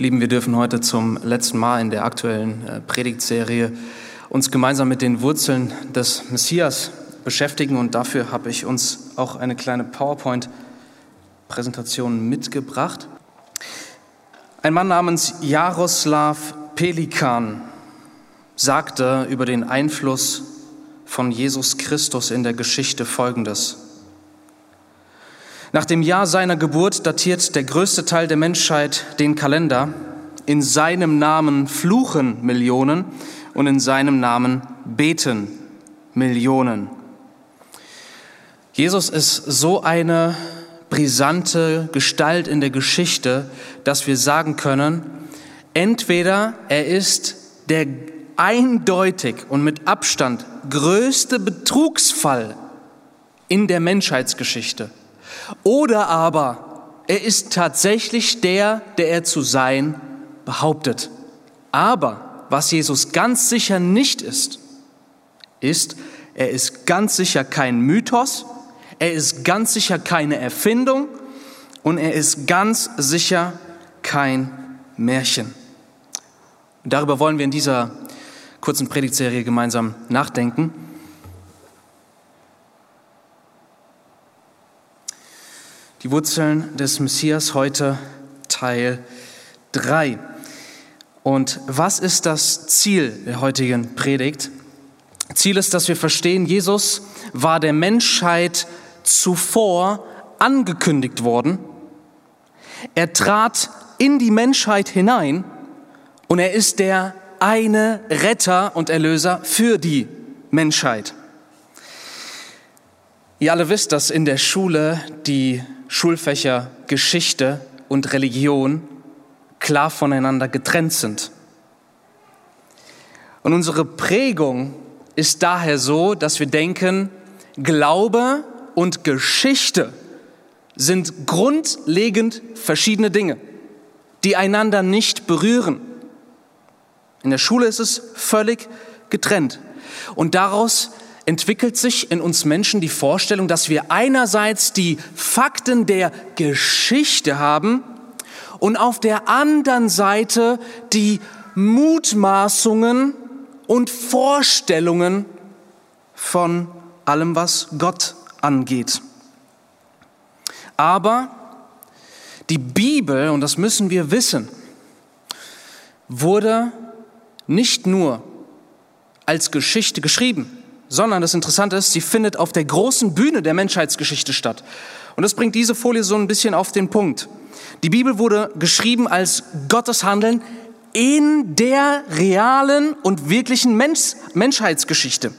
Lieben, wir dürfen heute zum letzten Mal in der aktuellen äh, Predigtserie uns gemeinsam mit den Wurzeln des Messias beschäftigen und dafür habe ich uns auch eine kleine PowerPoint-Präsentation mitgebracht. Ein Mann namens Jaroslav Pelikan sagte über den Einfluss von Jesus Christus in der Geschichte Folgendes. Nach dem Jahr seiner Geburt datiert der größte Teil der Menschheit den Kalender. In seinem Namen fluchen Millionen und in seinem Namen beten Millionen. Jesus ist so eine brisante Gestalt in der Geschichte, dass wir sagen können, entweder er ist der eindeutig und mit Abstand größte Betrugsfall in der Menschheitsgeschichte oder aber er ist tatsächlich der, der er zu sein behauptet. Aber was Jesus ganz sicher nicht ist, ist, er ist ganz sicher kein Mythos, er ist ganz sicher keine Erfindung und er ist ganz sicher kein Märchen. Und darüber wollen wir in dieser kurzen Predigtserie gemeinsam nachdenken. Die Wurzeln des Messias heute Teil 3. Und was ist das Ziel der heutigen Predigt? Ziel ist, dass wir verstehen, Jesus war der Menschheit zuvor angekündigt worden. Er trat in die Menschheit hinein und er ist der eine Retter und Erlöser für die Menschheit. Ihr alle wisst, dass in der Schule die Schulfächer Geschichte und Religion klar voneinander getrennt sind. Und unsere Prägung ist daher so, dass wir denken, Glaube und Geschichte sind grundlegend verschiedene Dinge, die einander nicht berühren. In der Schule ist es völlig getrennt. Und daraus entwickelt sich in uns Menschen die Vorstellung, dass wir einerseits die Fakten der Geschichte haben und auf der anderen Seite die Mutmaßungen und Vorstellungen von allem, was Gott angeht. Aber die Bibel, und das müssen wir wissen, wurde nicht nur als Geschichte geschrieben, sondern das Interessante ist, sie findet auf der großen Bühne der Menschheitsgeschichte statt. Und das bringt diese Folie so ein bisschen auf den Punkt. Die Bibel wurde geschrieben als Gottes Handeln in der realen und wirklichen Mensch Menschheitsgeschichte.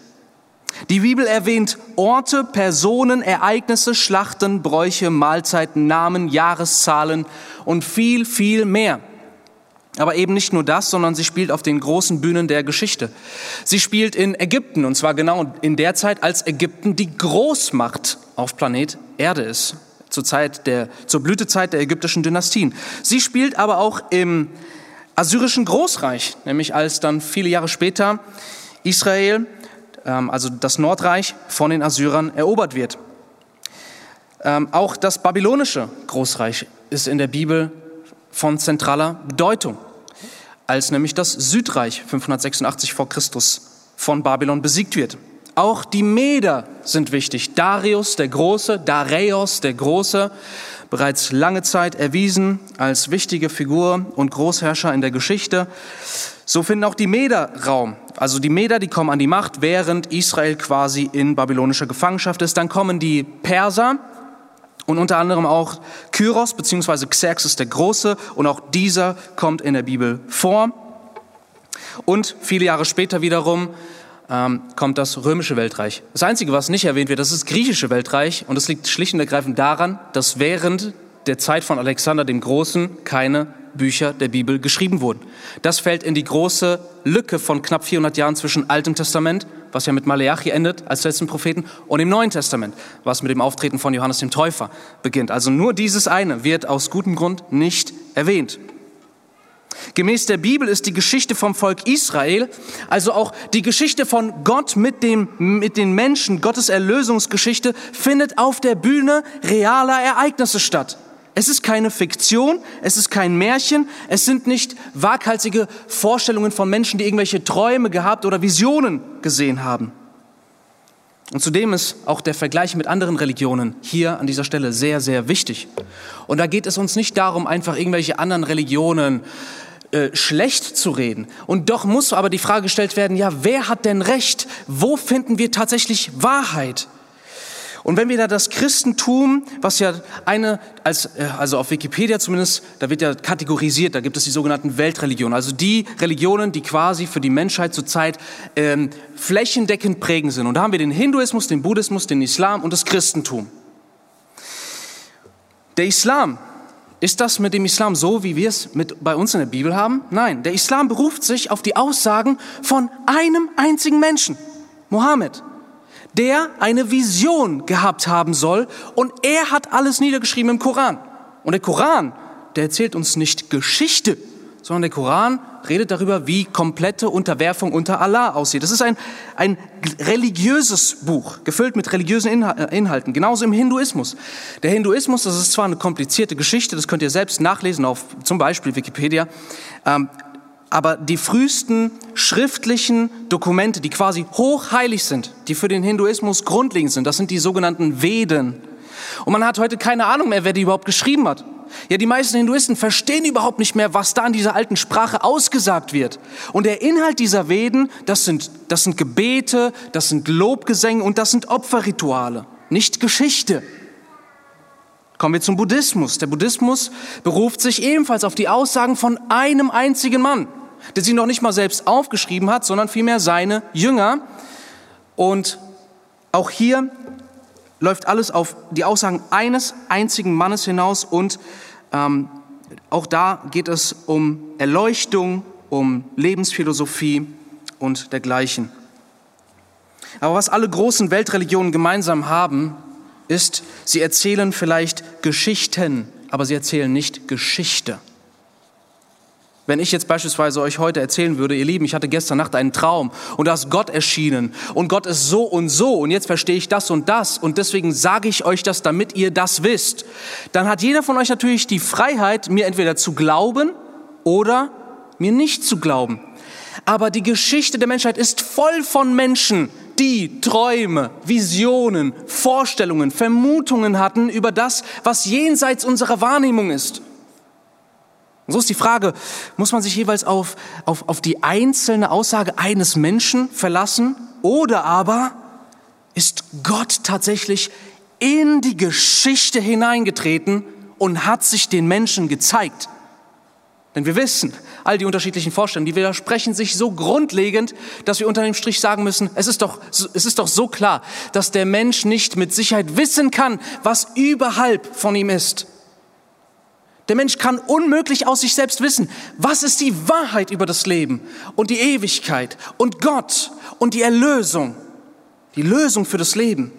Die Bibel erwähnt Orte, Personen, Ereignisse, Schlachten, Bräuche, Mahlzeiten, Namen, Jahreszahlen und viel, viel mehr. Aber eben nicht nur das, sondern sie spielt auf den großen Bühnen der Geschichte. Sie spielt in Ägypten, und zwar genau in der Zeit, als Ägypten die Großmacht auf Planet Erde ist, zur, Zeit der, zur Blütezeit der ägyptischen Dynastien. Sie spielt aber auch im assyrischen Großreich, nämlich als dann viele Jahre später Israel, ähm, also das Nordreich, von den Assyrern erobert wird. Ähm, auch das babylonische Großreich ist in der Bibel von zentraler Bedeutung als nämlich das Südreich 586 vor Christus von Babylon besiegt wird. Auch die Meder sind wichtig. Darius der Große, Dareios der Große, bereits lange Zeit erwiesen als wichtige Figur und Großherrscher in der Geschichte. So finden auch die Meder Raum. Also die Meder, die kommen an die Macht, während Israel quasi in babylonischer Gefangenschaft ist. Dann kommen die Perser, und unter anderem auch Kyros bzw. Xerxes der Große und auch dieser kommt in der Bibel vor. Und viele Jahre später wiederum ähm, kommt das römische Weltreich. Das Einzige, was nicht erwähnt wird, das ist das griechische Weltreich und das liegt schlicht und ergreifend daran, dass während der Zeit von Alexander dem Großen keine Bücher der Bibel geschrieben wurden. Das fällt in die große Lücke von knapp 400 Jahren zwischen Altem Testament was ja mit Maleachi endet als letzten Propheten, und im Neuen Testament, was mit dem Auftreten von Johannes dem Täufer beginnt. Also nur dieses eine wird aus gutem Grund nicht erwähnt. Gemäß der Bibel ist die Geschichte vom Volk Israel, also auch die Geschichte von Gott mit, dem, mit den Menschen, Gottes Erlösungsgeschichte, findet auf der Bühne realer Ereignisse statt. Es ist keine Fiktion, es ist kein Märchen, es sind nicht waghalsige Vorstellungen von Menschen, die irgendwelche Träume gehabt oder Visionen gesehen haben. Und zudem ist auch der Vergleich mit anderen Religionen hier an dieser Stelle sehr, sehr wichtig. Und da geht es uns nicht darum, einfach irgendwelche anderen Religionen äh, schlecht zu reden. Und doch muss aber die Frage gestellt werden, ja, wer hat denn recht? Wo finden wir tatsächlich Wahrheit? Und wenn wir da das Christentum, was ja eine, als, äh, also auf Wikipedia zumindest, da wird ja kategorisiert, da gibt es die sogenannten Weltreligionen, also die Religionen, die quasi für die Menschheit zurzeit ähm, flächendeckend prägend sind. Und da haben wir den Hinduismus, den Buddhismus, den Islam und das Christentum. Der Islam, ist das mit dem Islam so, wie wir es mit, bei uns in der Bibel haben? Nein, der Islam beruft sich auf die Aussagen von einem einzigen Menschen, Mohammed der eine Vision gehabt haben soll und er hat alles niedergeschrieben im Koran. Und der Koran, der erzählt uns nicht Geschichte, sondern der Koran redet darüber, wie komplette Unterwerfung unter Allah aussieht. Das ist ein, ein religiöses Buch, gefüllt mit religiösen äh, Inhalten, genauso im Hinduismus. Der Hinduismus, das ist zwar eine komplizierte Geschichte, das könnt ihr selbst nachlesen auf zum Beispiel Wikipedia, ähm, aber die frühesten schriftlichen Dokumente, die quasi hochheilig sind, die für den Hinduismus grundlegend sind, das sind die sogenannten Veden. Und man hat heute keine Ahnung mehr, wer die überhaupt geschrieben hat. Ja, die meisten Hinduisten verstehen überhaupt nicht mehr, was da in dieser alten Sprache ausgesagt wird. Und der Inhalt dieser Veden, das sind, das sind Gebete, das sind Lobgesänge und das sind Opferrituale, nicht Geschichte. Kommen wir zum Buddhismus. Der Buddhismus beruft sich ebenfalls auf die Aussagen von einem einzigen Mann der sie noch nicht mal selbst aufgeschrieben hat, sondern vielmehr seine Jünger. Und auch hier läuft alles auf die Aussagen eines einzigen Mannes hinaus und ähm, auch da geht es um Erleuchtung, um Lebensphilosophie und dergleichen. Aber was alle großen Weltreligionen gemeinsam haben, ist, sie erzählen vielleicht Geschichten, aber sie erzählen nicht Geschichte. Wenn ich jetzt beispielsweise euch heute erzählen würde, ihr Lieben, ich hatte gestern Nacht einen Traum und da ist Gott erschienen und Gott ist so und so und jetzt verstehe ich das und das und deswegen sage ich euch das, damit ihr das wisst, dann hat jeder von euch natürlich die Freiheit, mir entweder zu glauben oder mir nicht zu glauben. Aber die Geschichte der Menschheit ist voll von Menschen, die Träume, Visionen, Vorstellungen, Vermutungen hatten über das, was jenseits unserer Wahrnehmung ist. Und so ist die Frage, muss man sich jeweils auf, auf, auf die einzelne Aussage eines Menschen verlassen oder aber ist Gott tatsächlich in die Geschichte hineingetreten und hat sich den Menschen gezeigt? Denn wir wissen, all die unterschiedlichen Vorstellungen, die widersprechen sich so grundlegend, dass wir unter dem Strich sagen müssen, es ist doch, es ist doch so klar, dass der Mensch nicht mit Sicherheit wissen kann, was überhalb von ihm ist. Der Mensch kann unmöglich aus sich selbst wissen, was ist die Wahrheit über das Leben und die Ewigkeit und Gott und die Erlösung, die Lösung für das Leben.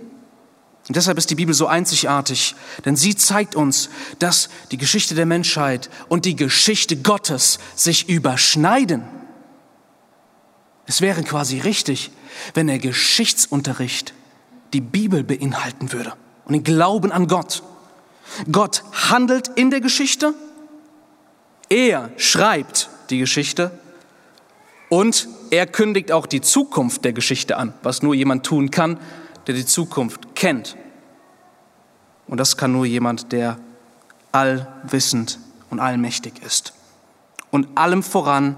Und deshalb ist die Bibel so einzigartig, denn sie zeigt uns, dass die Geschichte der Menschheit und die Geschichte Gottes sich überschneiden. Es wäre quasi richtig, wenn der Geschichtsunterricht die Bibel beinhalten würde und den Glauben an Gott. Gott handelt in der Geschichte, er schreibt die Geschichte und er kündigt auch die Zukunft der Geschichte an, was nur jemand tun kann, der die Zukunft kennt. Und das kann nur jemand, der allwissend und allmächtig ist. Und allem voran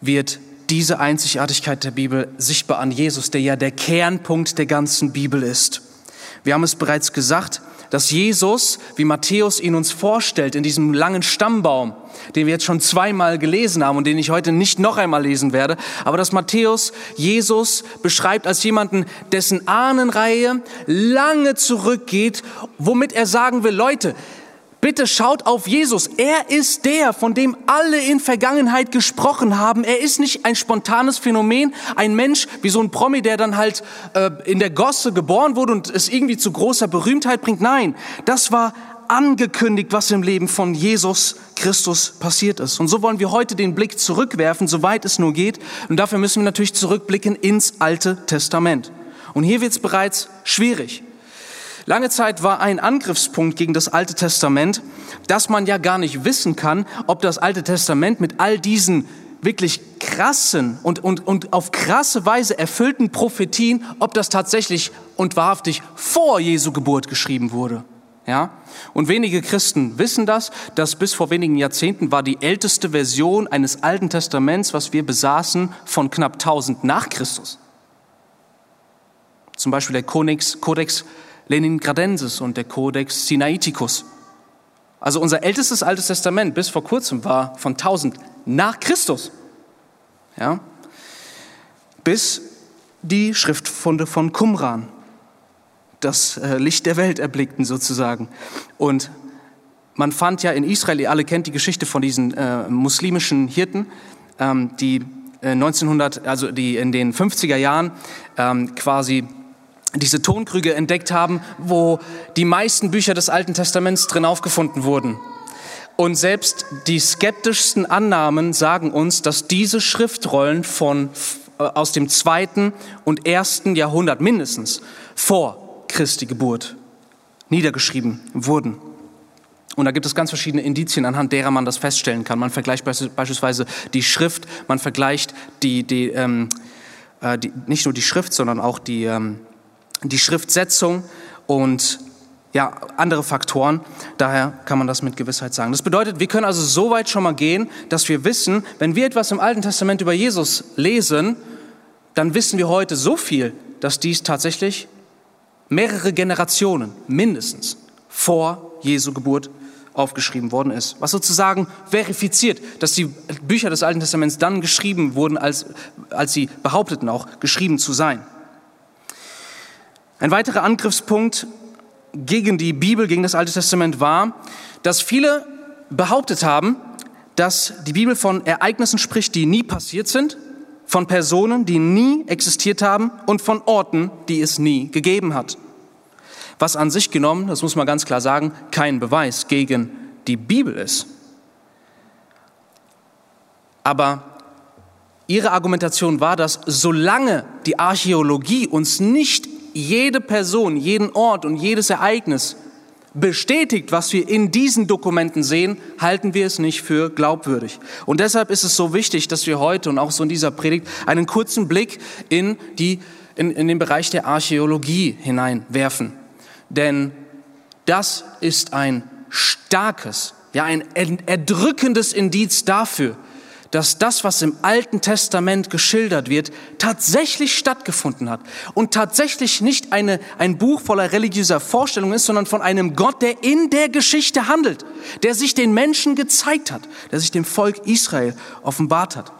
wird diese Einzigartigkeit der Bibel sichtbar an Jesus, der ja der Kernpunkt der ganzen Bibel ist. Wir haben es bereits gesagt, dass Jesus, wie Matthäus ihn uns vorstellt, in diesem langen Stammbaum, den wir jetzt schon zweimal gelesen haben und den ich heute nicht noch einmal lesen werde, aber dass Matthäus Jesus beschreibt als jemanden, dessen Ahnenreihe lange zurückgeht, womit er sagen will, Leute, Bitte schaut auf Jesus. Er ist der, von dem alle in Vergangenheit gesprochen haben. Er ist nicht ein spontanes Phänomen, ein Mensch wie so ein Promi, der dann halt äh, in der Gosse geboren wurde und es irgendwie zu großer Berühmtheit bringt. Nein, das war angekündigt, was im Leben von Jesus Christus passiert ist. Und so wollen wir heute den Blick zurückwerfen, soweit es nur geht. Und dafür müssen wir natürlich zurückblicken ins Alte Testament. Und hier wird es bereits schwierig. Lange Zeit war ein Angriffspunkt gegen das Alte Testament, dass man ja gar nicht wissen kann, ob das Alte Testament mit all diesen wirklich krassen und, und, und auf krasse Weise erfüllten Prophetien, ob das tatsächlich und wahrhaftig vor Jesu Geburt geschrieben wurde. Ja? Und wenige Christen wissen das, dass bis vor wenigen Jahrzehnten war die älteste Version eines Alten Testaments, was wir besaßen, von knapp 1000 nach Christus. Zum Beispiel der Codex, Codex Leningradensis und der Codex Sinaiticus. Also unser ältestes Altes Testament bis vor kurzem war von 1000 nach Christus. Ja? Bis die Schriftfunde von Qumran das äh, Licht der Welt erblickten sozusagen. Und man fand ja in Israel, ihr alle kennt die Geschichte von diesen äh, muslimischen Hirten, ähm, die äh, 1900, also die in den 50er Jahren ähm, quasi diese Tonkrüge entdeckt haben, wo die meisten Bücher des Alten Testaments drin aufgefunden wurden. Und selbst die skeptischsten Annahmen sagen uns, dass diese Schriftrollen von, äh, aus dem zweiten und ersten Jahrhundert mindestens vor Christi Geburt niedergeschrieben wurden. Und da gibt es ganz verschiedene Indizien, anhand derer man das feststellen kann. Man vergleicht beispielsweise die Schrift, man vergleicht die, die, ähm, äh, die nicht nur die Schrift, sondern auch die, ähm, die Schriftsetzung und ja, andere Faktoren. Daher kann man das mit Gewissheit sagen. Das bedeutet, wir können also so weit schon mal gehen, dass wir wissen, wenn wir etwas im Alten Testament über Jesus lesen, dann wissen wir heute so viel, dass dies tatsächlich mehrere Generationen mindestens vor Jesu Geburt aufgeschrieben worden ist. Was sozusagen verifiziert, dass die Bücher des Alten Testaments dann geschrieben wurden, als, als sie behaupteten auch geschrieben zu sein. Ein weiterer Angriffspunkt gegen die Bibel, gegen das Alte Testament war, dass viele behauptet haben, dass die Bibel von Ereignissen spricht, die nie passiert sind, von Personen, die nie existiert haben und von Orten, die es nie gegeben hat. Was an sich genommen, das muss man ganz klar sagen, kein Beweis gegen die Bibel ist. Aber ihre Argumentation war, dass solange die Archäologie uns nicht jede Person, jeden Ort und jedes Ereignis bestätigt, was wir in diesen Dokumenten sehen, halten wir es nicht für glaubwürdig. Und deshalb ist es so wichtig, dass wir heute und auch so in dieser Predigt einen kurzen Blick in, die, in, in den Bereich der Archäologie hineinwerfen. Denn das ist ein starkes, ja ein erdrückendes Indiz dafür, dass das, was im Alten Testament geschildert wird, tatsächlich stattgefunden hat und tatsächlich nicht eine, ein Buch voller religiöser Vorstellungen ist, sondern von einem Gott, der in der Geschichte handelt, der sich den Menschen gezeigt hat, der sich dem Volk Israel offenbart hat.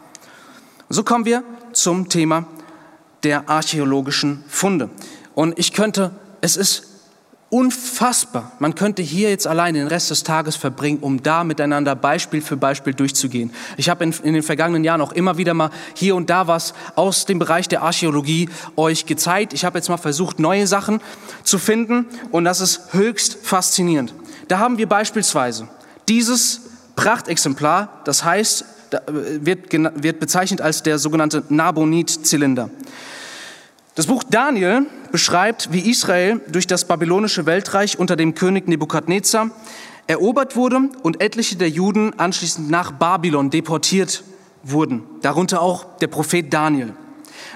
So kommen wir zum Thema der archäologischen Funde. Und ich könnte, es ist unfassbar. Man könnte hier jetzt allein den Rest des Tages verbringen, um da miteinander Beispiel für Beispiel durchzugehen. Ich habe in, in, den vergangenen Jahren auch immer wieder mal hier und da was aus dem Bereich der Archäologie euch gezeigt. Ich habe jetzt mal versucht, neue Sachen zu finden und das ist höchst faszinierend. Da haben wir beispielsweise dieses Prachtexemplar, das heißt, wird, wird bezeichnet als der sogenannte Nabonid-Zylinder. Das Buch Daniel beschreibt, wie Israel durch das babylonische Weltreich unter dem König Nebukadnezar erobert wurde und etliche der Juden anschließend nach Babylon deportiert wurden, darunter auch der Prophet Daniel.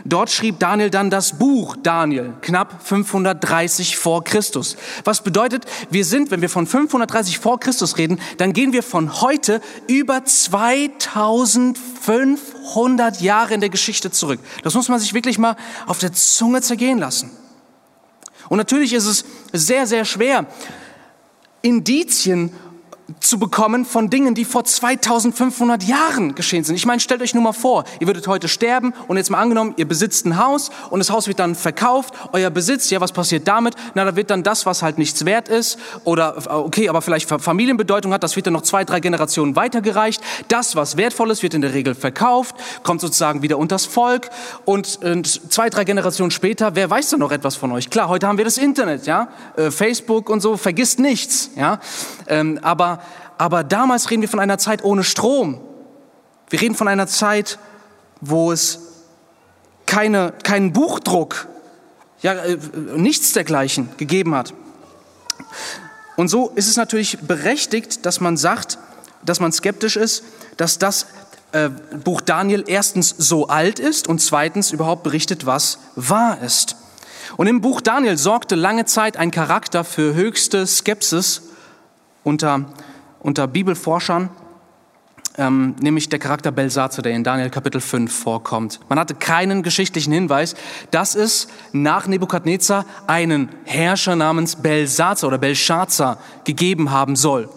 Dort schrieb Daniel dann das Buch Daniel, knapp 530 vor Christus. Was bedeutet, wir sind, wenn wir von 530 vor Christus reden, dann gehen wir von heute über 2500 Jahre in der Geschichte zurück. Das muss man sich wirklich mal auf der Zunge zergehen lassen. Und natürlich ist es sehr, sehr schwer, Indizien zu bekommen von Dingen, die vor 2500 Jahren geschehen sind. Ich meine, stellt euch nur mal vor, ihr würdet heute sterben und jetzt mal angenommen, ihr besitzt ein Haus und das Haus wird dann verkauft, euer Besitz, ja, was passiert damit? Na, da wird dann das, was halt nichts wert ist oder, okay, aber vielleicht Familienbedeutung hat, das wird dann noch zwei, drei Generationen weitergereicht. Das, was wertvoll ist, wird in der Regel verkauft, kommt sozusagen wieder unters Volk und, und zwei, drei Generationen später, wer weiß da noch etwas von euch? Klar, heute haben wir das Internet, ja, äh, Facebook und so, vergisst nichts, ja, ähm, aber damals reden wir von einer Zeit ohne Strom. Wir reden von einer Zeit, wo es keine, keinen Buchdruck, ja, äh, nichts dergleichen gegeben hat. Und so ist es natürlich berechtigt, dass man sagt, dass man skeptisch ist, dass das äh, Buch Daniel erstens so alt ist und zweitens überhaupt berichtet, was wahr ist. Und im Buch Daniel sorgte lange Zeit ein Charakter für höchste Skepsis unter, unter Bibelforschern, ähm, nämlich der Charakter Belsatzer, der in Daniel Kapitel 5 vorkommt. Man hatte keinen geschichtlichen Hinweis, dass es nach Nebukadnezar einen Herrscher namens Belsatzer oder Belshazzar gegeben haben soll.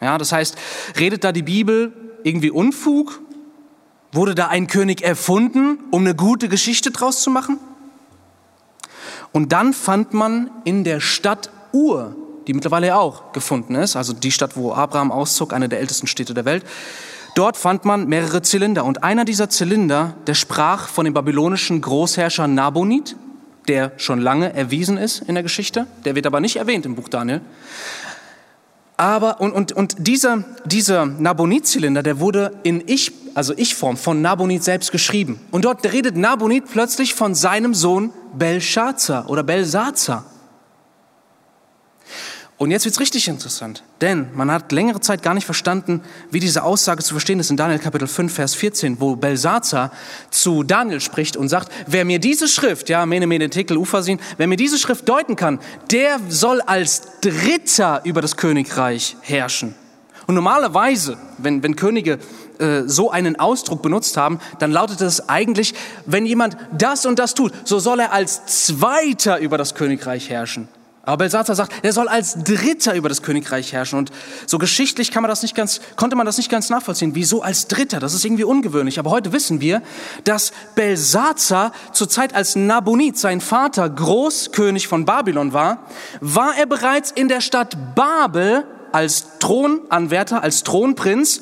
Ja, das heißt, redet da die Bibel irgendwie Unfug? Wurde da ein König erfunden, um eine gute Geschichte draus zu machen? Und dann fand man in der Stadt Ur, die mittlerweile auch gefunden ist, also die Stadt, wo Abraham auszog, eine der ältesten Städte der Welt, dort fand man mehrere Zylinder. Und einer dieser Zylinder, der sprach von dem babylonischen Großherrscher Nabonid, der schon lange erwiesen ist in der Geschichte, der wird aber nicht erwähnt im Buch Daniel. Aber, und, und, und dieser, dieser Nabonid-Zylinder, der wurde in Ich, also Ich-Form von Nabonid selbst geschrieben. Und dort redet Nabonid plötzlich von seinem Sohn Belshazzar oder Belsazar. Und jetzt wird's richtig interessant, denn man hat längere Zeit gar nicht verstanden, wie diese Aussage zu verstehen ist in Daniel Kapitel 5, Vers 14, wo Belsazar zu Daniel spricht und sagt, wer mir diese Schrift, ja, Mene, Mene, Tekel, Ufasin, wer mir diese Schrift deuten kann, der soll als Dritter über das Königreich herrschen. Und normalerweise, wenn, wenn Könige äh, so einen Ausdruck benutzt haben, dann lautet es eigentlich, wenn jemand das und das tut, so soll er als Zweiter über das Königreich herrschen. Aber Belsatzer sagt, er soll als Dritter über das Königreich herrschen. Und so geschichtlich kann man das nicht ganz, konnte man das nicht ganz nachvollziehen. Wieso als Dritter? Das ist irgendwie ungewöhnlich. Aber heute wissen wir, dass Belsazar zur Zeit als Nabonid, sein Vater, Großkönig von Babylon war, war er bereits in der Stadt Babel als Thronanwärter, als Thronprinz,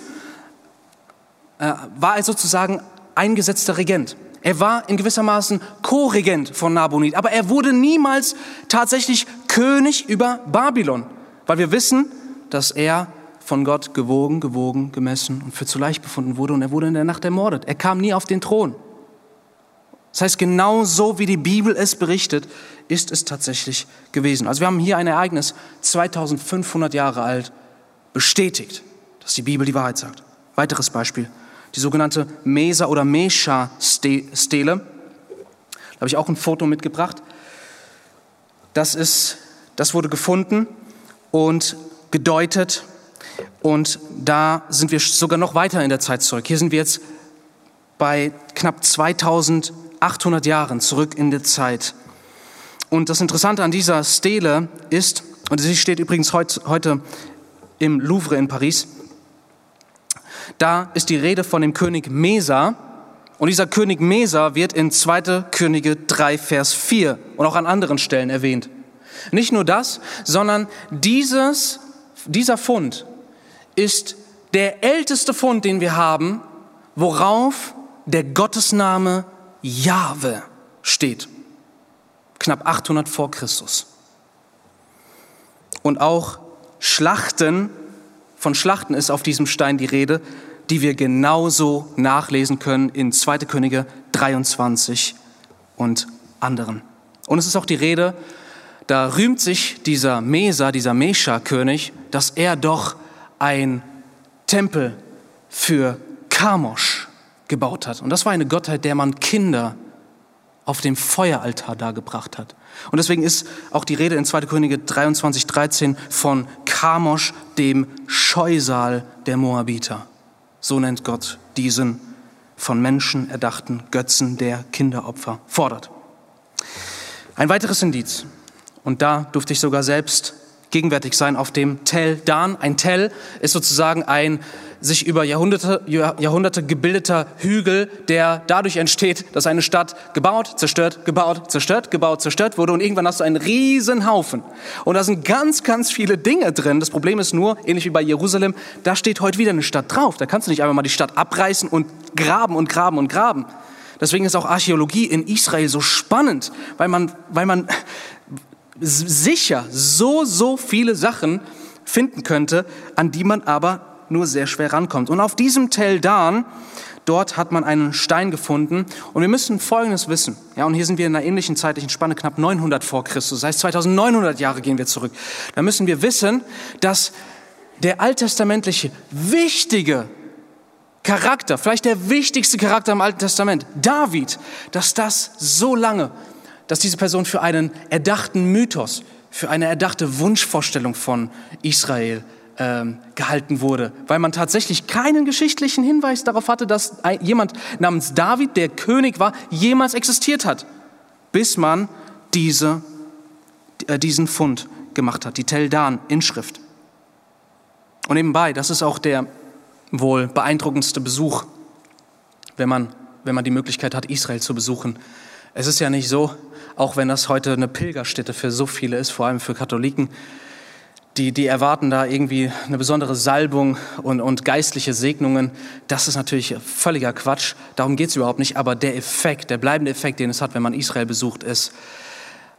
äh, war er sozusagen eingesetzter Regent. Er war in gewissermaßen Co-Regent von Nabonid, aber er wurde niemals tatsächlich König über Babylon, weil wir wissen, dass er von Gott gewogen, gewogen, gemessen und für zu leicht befunden wurde und er wurde in der Nacht ermordet. Er kam nie auf den Thron. Das heißt, genau so wie die Bibel es berichtet, ist es tatsächlich gewesen. Also wir haben hier ein Ereignis 2500 Jahre alt bestätigt, dass die Bibel die Wahrheit sagt. Weiteres Beispiel die sogenannte Mesa- oder Mesha-Stele. Da habe ich auch ein Foto mitgebracht. Das, ist, das wurde gefunden und gedeutet. Und da sind wir sogar noch weiter in der Zeit zurück. Hier sind wir jetzt bei knapp 2800 Jahren zurück in der Zeit. Und das Interessante an dieser Stele ist, und sie steht übrigens heute im Louvre in Paris, da ist die Rede von dem König Mesa. Und dieser König Mesa wird in 2. Könige 3, Vers 4 und auch an anderen Stellen erwähnt. Nicht nur das, sondern dieses, dieser Fund ist der älteste Fund, den wir haben, worauf der Gottesname Jahwe steht. Knapp 800 vor Christus. Und auch Schlachten von Schlachten ist auf diesem Stein die Rede, die wir genauso nachlesen können in 2. Könige 23 und anderen. Und es ist auch die Rede, da rühmt sich dieser Mesa, dieser Mesha-König, dass er doch ein Tempel für Kamosch gebaut hat. Und das war eine Gottheit, der man Kinder auf dem Feueraltar dargebracht hat. Und deswegen ist auch die Rede in 2. Könige 23, 13 von Kamosch, dem Scheusal der Moabiter. So nennt Gott diesen von Menschen erdachten Götzen der Kinderopfer fordert. Ein weiteres Indiz, und da durfte ich sogar selbst gegenwärtig sein auf dem Tel Dan. Ein Tel ist sozusagen ein sich über Jahrhunderte, Jahrhunderte gebildeter Hügel, der dadurch entsteht, dass eine Stadt gebaut, zerstört, gebaut, zerstört, gebaut, zerstört wurde und irgendwann hast du einen riesen Haufen. Und da sind ganz, ganz viele Dinge drin. Das Problem ist nur, ähnlich wie bei Jerusalem, da steht heute wieder eine Stadt drauf. Da kannst du nicht einfach mal die Stadt abreißen und graben und graben und graben. Deswegen ist auch Archäologie in Israel so spannend, weil man, weil man sicher so, so viele Sachen finden könnte, an die man aber nur sehr schwer rankommt. Und auf diesem Tel Dan, dort hat man einen Stein gefunden und wir müssen Folgendes wissen. Ja, und hier sind wir in einer ähnlichen zeitlichen Spanne, knapp 900 vor Christus, das heißt 2900 Jahre gehen wir zurück. Da müssen wir wissen, dass der alttestamentliche wichtige Charakter, vielleicht der wichtigste Charakter im Alten Testament, David, dass das so lange, dass diese Person für einen erdachten Mythos, für eine erdachte Wunschvorstellung von Israel ähm, gehalten wurde, weil man tatsächlich keinen geschichtlichen Hinweis darauf hatte, dass jemand namens David, der König war, jemals existiert hat, bis man diese, äh, diesen Fund gemacht hat, die Tel Dan-Inschrift. Und nebenbei, das ist auch der wohl beeindruckendste Besuch, wenn man, wenn man die Möglichkeit hat, Israel zu besuchen. Es ist ja nicht so, auch wenn das heute eine Pilgerstätte für so viele ist, vor allem für Katholiken, die, die erwarten da irgendwie eine besondere Salbung und, und geistliche Segnungen. Das ist natürlich völliger Quatsch. Darum geht es überhaupt nicht. Aber der Effekt, der bleibende Effekt, den es hat, wenn man Israel besucht, ist,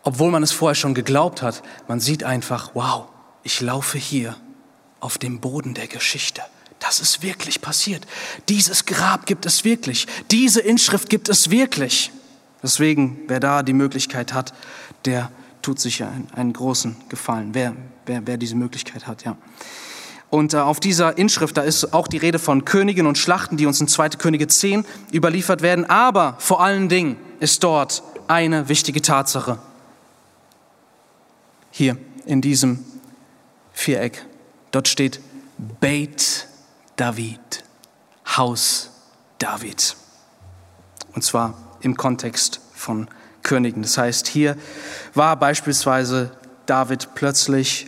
obwohl man es vorher schon geglaubt hat, man sieht einfach, wow, ich laufe hier auf dem Boden der Geschichte. Das ist wirklich passiert. Dieses Grab gibt es wirklich. Diese Inschrift gibt es wirklich. Deswegen, wer da die Möglichkeit hat, der tut sich einen, einen großen Gefallen. Wer, wer, wer diese Möglichkeit hat, ja. Und äh, auf dieser Inschrift, da ist auch die Rede von Königen und Schlachten, die uns in 2. Könige 10 überliefert werden. Aber vor allen Dingen ist dort eine wichtige Tatsache. Hier in diesem Viereck. Dort steht Beit David, Haus David. Und zwar im Kontext von Königen. Das heißt, hier war beispielsweise David plötzlich,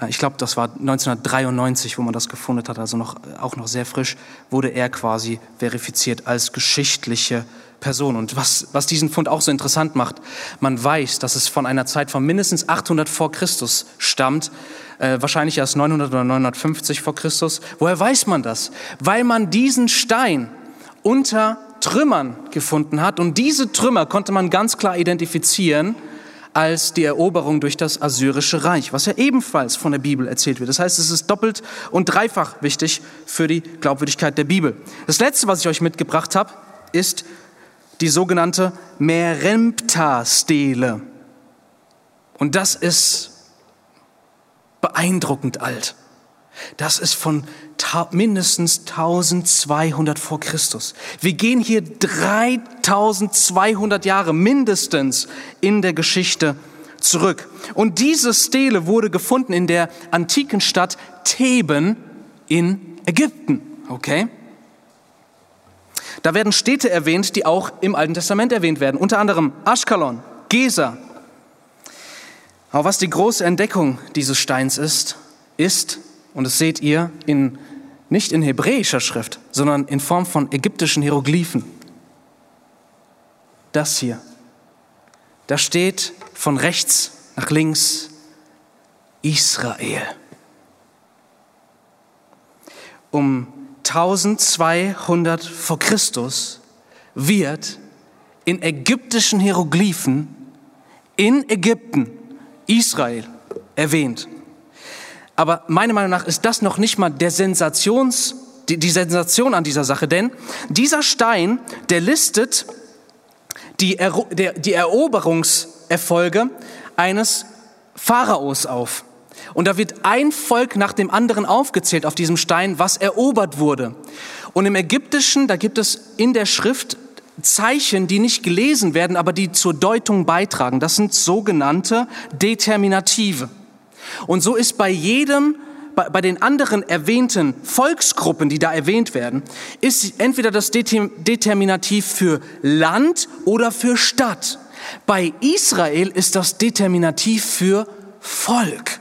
äh, ich glaube, das war 1993, wo man das gefunden hat, also noch, auch noch sehr frisch, wurde er quasi verifiziert als geschichtliche Person. Und was, was diesen Fund auch so interessant macht, man weiß, dass es von einer Zeit von mindestens 800 vor Christus stammt, äh, wahrscheinlich erst 900 oder 950 vor Christus. Woher weiß man das? Weil man diesen Stein unter Trümmern gefunden hat und diese Trümmer konnte man ganz klar identifizieren als die Eroberung durch das assyrische Reich, was ja ebenfalls von der Bibel erzählt wird. Das heißt, es ist doppelt und dreifach wichtig für die Glaubwürdigkeit der Bibel. Das letzte, was ich euch mitgebracht habe, ist die sogenannte Merempta-Stele. Und das ist beeindruckend alt. Das ist von mindestens 1200 vor Christus. Wir gehen hier 3200 Jahre mindestens in der Geschichte zurück. Und diese Stele wurde gefunden in der antiken Stadt Theben in Ägypten. Okay? Da werden Städte erwähnt, die auch im Alten Testament erwähnt werden, unter anderem Ashkelon, Gesa. Aber was die große Entdeckung dieses Steins ist, ist, und das seht ihr in, nicht in hebräischer Schrift, sondern in Form von ägyptischen Hieroglyphen. Das hier. Da steht von rechts nach links Israel. Um 1200 vor Christus wird in ägyptischen Hieroglyphen in Ägypten Israel erwähnt. Aber meiner Meinung nach ist das noch nicht mal der Sensations, die, die Sensation an dieser Sache, denn dieser Stein, der listet die, Ero, der, die Eroberungserfolge eines Pharaos auf. Und da wird ein Volk nach dem anderen aufgezählt auf diesem Stein, was erobert wurde. Und im Ägyptischen, da gibt es in der Schrift Zeichen, die nicht gelesen werden, aber die zur Deutung beitragen. Das sind sogenannte Determinative. Und so ist bei jedem, bei, bei den anderen erwähnten Volksgruppen, die da erwähnt werden, ist entweder das Determinativ für Land oder für Stadt. Bei Israel ist das Determinativ für Volk.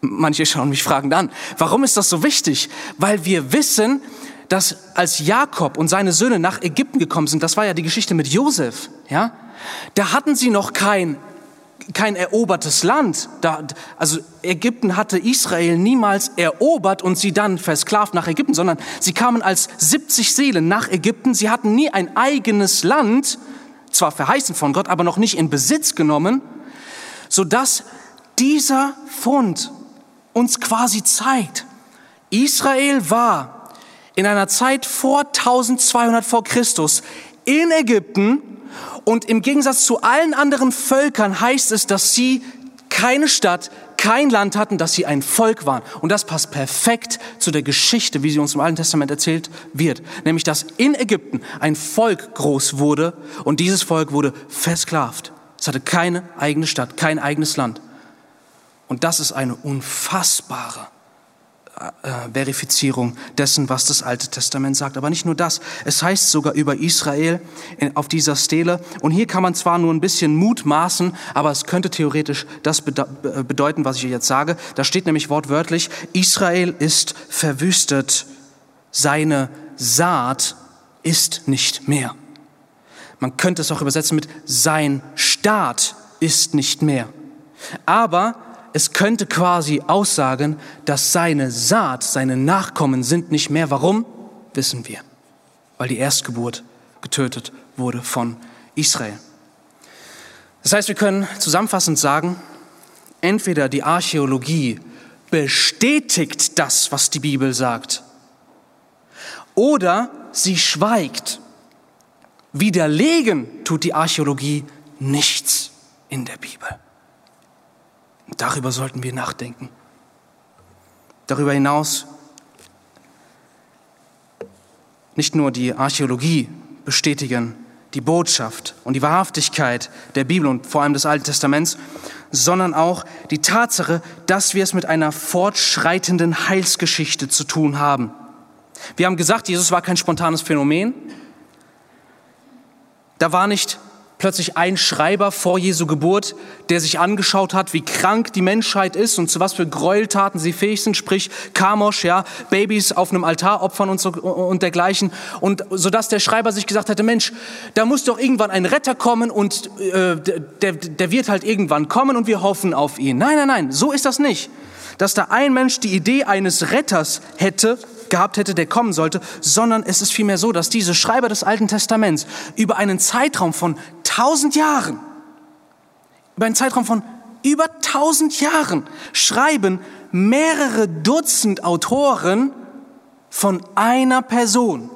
Manche schauen mich fragend an. Warum ist das so wichtig? Weil wir wissen, dass als Jakob und seine Söhne nach Ägypten gekommen sind, das war ja die Geschichte mit Josef, ja, da hatten sie noch kein kein erobertes Land. Da, also Ägypten hatte Israel niemals erobert und sie dann versklavt nach Ägypten, sondern sie kamen als 70 Seelen nach Ägypten. Sie hatten nie ein eigenes Land, zwar verheißen von Gott, aber noch nicht in Besitz genommen, sodass dieser Fund uns quasi zeigt, Israel war in einer Zeit vor 1200 vor Christus in Ägypten und im Gegensatz zu allen anderen Völkern heißt es, dass sie keine Stadt, kein Land hatten, dass sie ein Volk waren. Und das passt perfekt zu der Geschichte, wie sie uns im Alten Testament erzählt wird. Nämlich, dass in Ägypten ein Volk groß wurde und dieses Volk wurde versklavt. Es hatte keine eigene Stadt, kein eigenes Land. Und das ist eine unfassbare Verifizierung dessen, was das Alte Testament sagt. Aber nicht nur das, es heißt sogar über Israel auf dieser Stele. Und hier kann man zwar nur ein bisschen mutmaßen, aber es könnte theoretisch das bedeuten, was ich jetzt sage. Da steht nämlich wortwörtlich, Israel ist verwüstet, seine Saat ist nicht mehr. Man könnte es auch übersetzen mit sein Staat ist nicht mehr. Aber es könnte quasi aussagen, dass seine Saat, seine Nachkommen sind nicht mehr. Warum? Wissen wir. Weil die Erstgeburt getötet wurde von Israel. Das heißt, wir können zusammenfassend sagen, entweder die Archäologie bestätigt das, was die Bibel sagt, oder sie schweigt. Widerlegen tut die Archäologie nichts in der Bibel. Darüber sollten wir nachdenken. Darüber hinaus nicht nur die Archäologie bestätigen die Botschaft und die Wahrhaftigkeit der Bibel und vor allem des Alten Testaments, sondern auch die Tatsache, dass wir es mit einer fortschreitenden Heilsgeschichte zu tun haben. Wir haben gesagt, Jesus war kein spontanes Phänomen. Da war nicht plötzlich ein Schreiber vor Jesu Geburt, der sich angeschaut hat, wie krank die Menschheit ist und zu was für Gräueltaten sie fähig sind, sprich Kamosch, ja, Babys auf einem Altar opfern und, so, und dergleichen. Und so dass der Schreiber sich gesagt hatte, Mensch, da muss doch irgendwann ein Retter kommen und äh, der, der wird halt irgendwann kommen und wir hoffen auf ihn. Nein, nein, nein, so ist das nicht. Dass da ein Mensch die Idee eines Retters hätte, gehabt hätte, der kommen sollte, sondern es ist vielmehr so, dass diese Schreiber des Alten Testaments über einen Zeitraum von tausend Jahren, über einen Zeitraum von über tausend Jahren schreiben mehrere Dutzend Autoren von einer Person,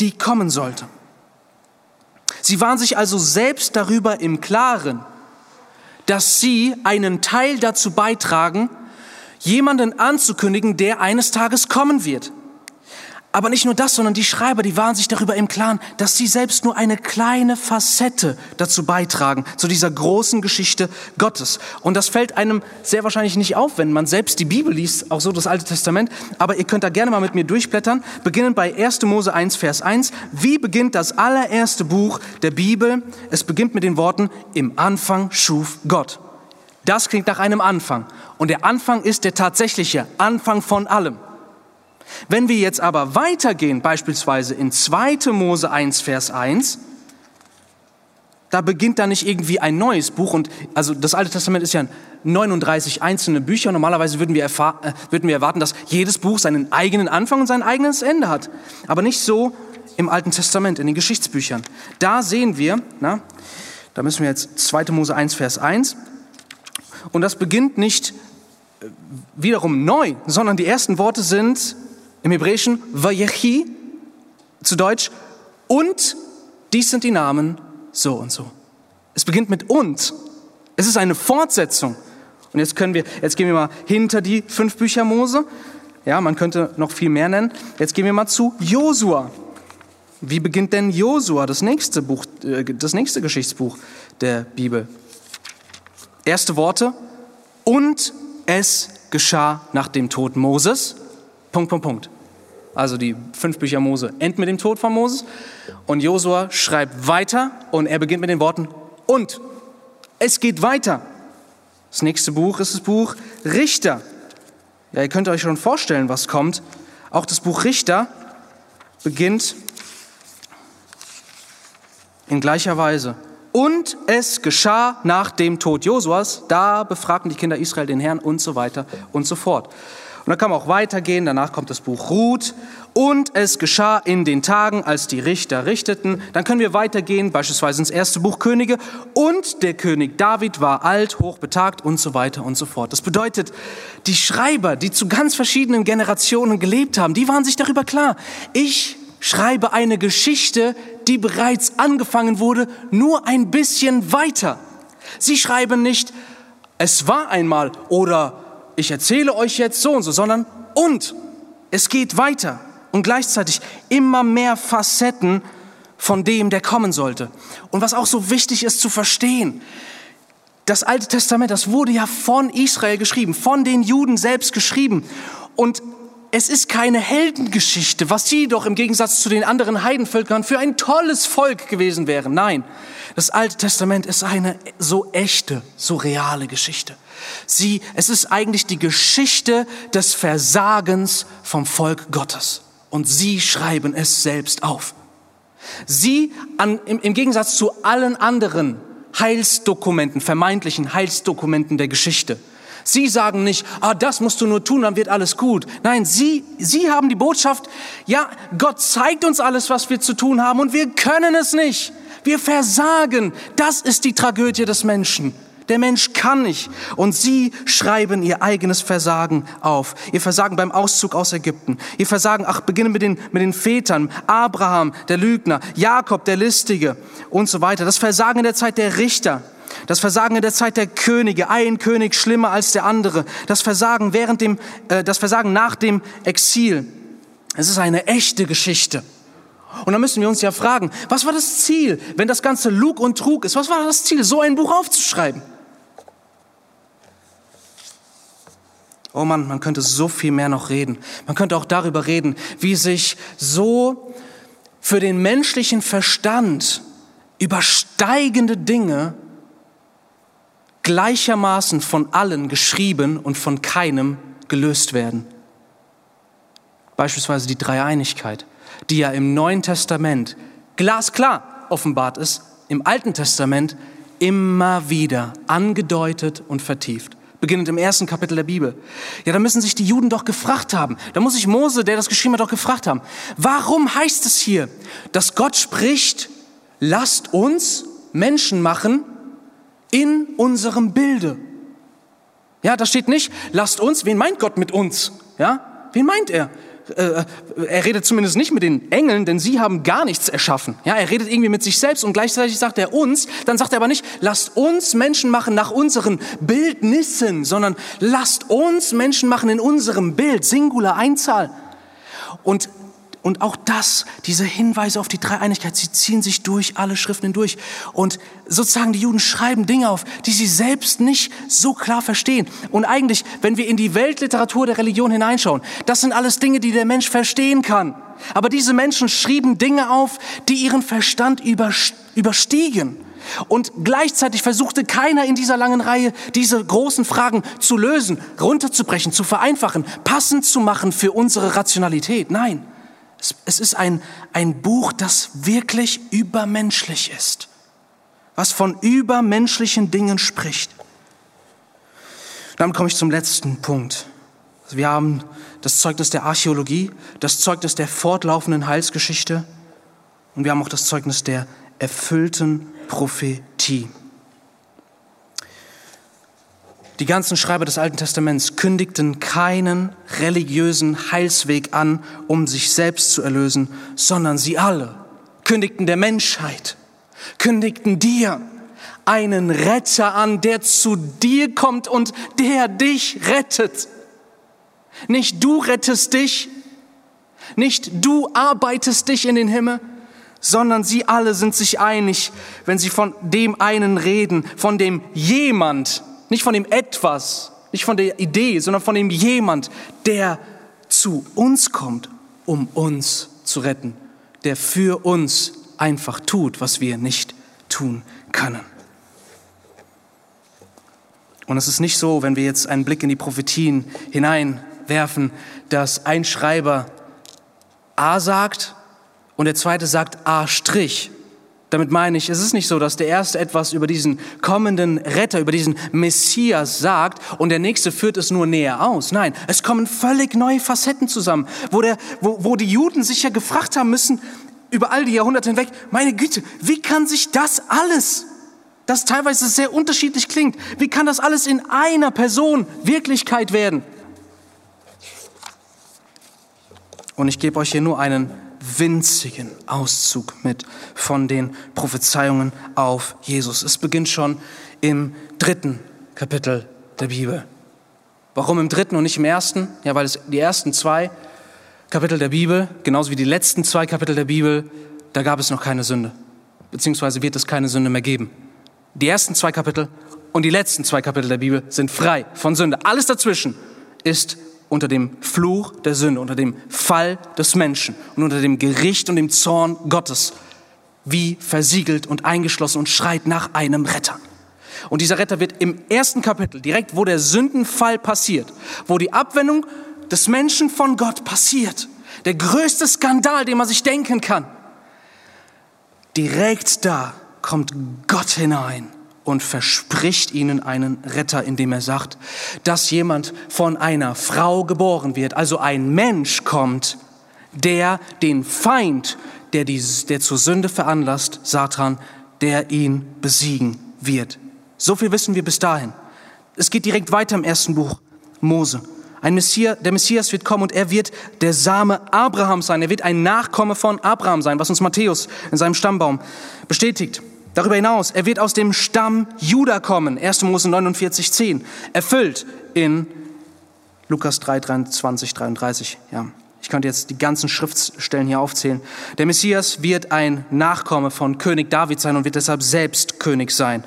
die kommen sollte. Sie waren sich also selbst darüber im Klaren, dass sie einen Teil dazu beitragen, jemanden anzukündigen, der eines Tages kommen wird. Aber nicht nur das, sondern die Schreiber, die waren sich darüber im Klaren, dass sie selbst nur eine kleine Facette dazu beitragen, zu dieser großen Geschichte Gottes. Und das fällt einem sehr wahrscheinlich nicht auf, wenn man selbst die Bibel liest, auch so das Alte Testament. Aber ihr könnt da gerne mal mit mir durchblättern. Beginnen bei 1. Mose 1, Vers 1. Wie beginnt das allererste Buch der Bibel? Es beginnt mit den Worten, im Anfang schuf Gott. Das klingt nach einem Anfang. Und der Anfang ist der tatsächliche Anfang von allem. Wenn wir jetzt aber weitergehen, beispielsweise in 2. Mose 1, Vers 1, da beginnt da nicht irgendwie ein neues Buch und also das Alte Testament ist ja 39 einzelne Bücher. Normalerweise würden wir, äh, würden wir erwarten, dass jedes Buch seinen eigenen Anfang und sein eigenes Ende hat. Aber nicht so im Alten Testament, in den Geschichtsbüchern. Da sehen wir, na, da müssen wir jetzt 2. Mose 1, Vers 1. Und das beginnt nicht äh, wiederum neu, sondern die ersten Worte sind im Hebräischen Vayechi, zu Deutsch, und dies sind die Namen so und so. Es beginnt mit und. Es ist eine Fortsetzung. Und jetzt können wir, jetzt gehen wir mal hinter die fünf Bücher Mose. Ja, man könnte noch viel mehr nennen. Jetzt gehen wir mal zu Josua. Wie beginnt denn Josua, das nächste Buch, äh, das nächste Geschichtsbuch der Bibel? Erste Worte. Und es geschah nach dem Tod Moses. Punkt, Punkt, Punkt also die fünf Bücher Mose, enden mit dem Tod von Moses. Und Josua schreibt weiter und er beginnt mit den Worten, und es geht weiter. Das nächste Buch ist das Buch Richter. Ja, ihr könnt euch schon vorstellen, was kommt. Auch das Buch Richter beginnt in gleicher Weise. Und es geschah nach dem Tod Josuas, da befragten die Kinder Israel den Herrn und so weiter und so fort. Und dann kann man auch weitergehen, danach kommt das Buch Ruth. Und es geschah in den Tagen, als die Richter richteten. Dann können wir weitergehen, beispielsweise ins erste Buch Könige. Und der König David war alt, hochbetagt und so weiter und so fort. Das bedeutet, die Schreiber, die zu ganz verschiedenen Generationen gelebt haben, die waren sich darüber klar. Ich schreibe eine Geschichte, die bereits angefangen wurde, nur ein bisschen weiter. Sie schreiben nicht, es war einmal oder ich erzähle euch jetzt so und so, sondern und es geht weiter und gleichzeitig immer mehr Facetten von dem, der kommen sollte. Und was auch so wichtig ist zu verstehen, das Alte Testament, das wurde ja von Israel geschrieben, von den Juden selbst geschrieben. Und es ist keine Heldengeschichte, was sie doch im Gegensatz zu den anderen Heidenvölkern für ein tolles Volk gewesen wären. Nein, das Alte Testament ist eine so echte, so reale Geschichte. Sie, es ist eigentlich die Geschichte des Versagens vom Volk Gottes. Und sie schreiben es selbst auf. Sie, an, im, im Gegensatz zu allen anderen Heilsdokumenten, vermeintlichen Heilsdokumenten der Geschichte, Sie sagen nicht, ah, das musst du nur tun, dann wird alles gut. Nein, Sie, Sie haben die Botschaft, ja, Gott zeigt uns alles, was wir zu tun haben und wir können es nicht. Wir versagen. Das ist die Tragödie des Menschen. Der Mensch kann nicht. Und sie schreiben ihr eigenes Versagen auf. Ihr Versagen beim Auszug aus Ägypten. Ihr Versagen, ach, beginnen mit den, mit den Vätern. Abraham, der Lügner. Jakob, der Listige und so weiter. Das Versagen in der Zeit der Richter. Das Versagen in der Zeit der Könige. Ein König schlimmer als der andere. Das Versagen während dem, äh, das Versagen nach dem Exil. Es ist eine echte Geschichte. Und dann müssen wir uns ja fragen, was war das Ziel, wenn das Ganze Lug und Trug ist? Was war das Ziel, so ein Buch aufzuschreiben? Oh Mann, man könnte so viel mehr noch reden. Man könnte auch darüber reden, wie sich so für den menschlichen Verstand übersteigende Dinge gleichermaßen von allen geschrieben und von keinem gelöst werden. Beispielsweise die Dreieinigkeit, die ja im Neuen Testament glasklar offenbart ist, im Alten Testament immer wieder angedeutet und vertieft beginnend im ersten Kapitel der Bibel. Ja, da müssen sich die Juden doch gefragt haben. Da muss sich Mose, der das geschrieben hat, doch gefragt haben. Warum heißt es hier, dass Gott spricht, lasst uns Menschen machen in unserem Bilde? Ja, da steht nicht, lasst uns, wen meint Gott mit uns? Ja, wen meint er? äh, er redet zumindest nicht mit den Engeln, denn sie haben gar nichts erschaffen. Ja, er redet irgendwie mit sich selbst und gleichzeitig sagt er uns, dann sagt er aber nicht, lasst uns Menschen machen nach unseren Bildnissen, sondern lasst uns Menschen machen in unserem Bild, Singular, Einzahl. Und und auch das, diese Hinweise auf die Dreieinigkeit, sie ziehen sich durch alle Schriften hindurch. Und sozusagen die Juden schreiben Dinge auf, die sie selbst nicht so klar verstehen. Und eigentlich, wenn wir in die Weltliteratur der Religion hineinschauen, das sind alles Dinge, die der Mensch verstehen kann. Aber diese Menschen schrieben Dinge auf, die ihren Verstand überstiegen. Und gleichzeitig versuchte keiner in dieser langen Reihe, diese großen Fragen zu lösen, runterzubrechen, zu vereinfachen, passend zu machen für unsere Rationalität. Nein. Es ist ein, ein Buch, das wirklich übermenschlich ist, was von übermenschlichen Dingen spricht. Dann komme ich zum letzten Punkt. Wir haben das Zeugnis der Archäologie, das Zeugnis der fortlaufenden Heilsgeschichte und wir haben auch das Zeugnis der erfüllten Prophetie. Die ganzen Schreiber des Alten Testaments kündigten keinen religiösen Heilsweg an, um sich selbst zu erlösen, sondern sie alle kündigten der Menschheit, kündigten dir einen Retter an, der zu dir kommt und der dich rettet. Nicht du rettest dich, nicht du arbeitest dich in den Himmel, sondern sie alle sind sich einig, wenn sie von dem einen reden, von dem jemand, nicht von dem etwas, nicht von der Idee, sondern von dem jemand, der zu uns kommt, um uns zu retten, der für uns einfach tut, was wir nicht tun können. Und es ist nicht so, wenn wir jetzt einen Blick in die Prophetien hineinwerfen, dass ein Schreiber A sagt und der zweite sagt A Strich Damit meine ich, es ist nicht so, dass der Erste etwas über diesen kommenden Retter, über diesen Messias sagt und der Nächste führt es nur näher aus. Nein, es kommen völlig neue Facetten zusammen, wo, der, wo, wo die Juden sich ja gefragt haben müssen, über all die Jahrhunderte hinweg, meine Güte, wie kann sich das alles, das teilweise sehr unterschiedlich klingt, wie kann das alles in einer Person Wirklichkeit werden? Und ich gebe euch hier nur einen winzigen Auszug mit von den Prophezeiungen auf Jesus. Es beginnt schon im dritten Kapitel der Bibel. Warum im dritten und nicht im ersten? Ja, weil es die ersten zwei Kapitel der Bibel, genauso wie die letzten zwei Kapitel der Bibel, da gab es noch keine Sünde. Beziehungsweise wird es keine Sünde mehr geben. Die ersten zwei Kapitel und die letzten zwei Kapitel der Bibel sind frei von Sünde. Alles dazwischen ist unter dem Fluch der Sünde, unter dem Fall des Menschen und unter dem Gericht und dem Zorn Gottes, wie versiegelt und eingeschlossen und schreit nach einem Retter. Und dieser Retter wird im ersten Kapitel, direkt wo der Sündenfall passiert, wo die Abwendung des Menschen von Gott passiert, der größte Skandal, den man sich denken kann, direkt da kommt Gott hinein und verspricht ihnen einen Retter, indem er sagt, dass jemand von einer Frau geboren wird, also ein Mensch kommt, der den Feind, der, die, der zur Sünde veranlasst, Satan, der ihn besiegen wird. So viel wissen wir bis dahin. Es geht direkt weiter im ersten Buch Mose. Ein Messias, der Messias wird kommen und er wird der Same Abrahams sein. Er wird ein Nachkomme von Abraham sein, was uns Matthäus in seinem Stammbaum bestätigt. Darüber hinaus, er wird aus dem Stamm Juda kommen, 1. Mose 49, 10, erfüllt in Lukas 3, 23, 33. Ja, ich könnte jetzt die ganzen Schriftstellen hier aufzählen. Der Messias wird ein Nachkomme von König David sein und wird deshalb selbst König sein.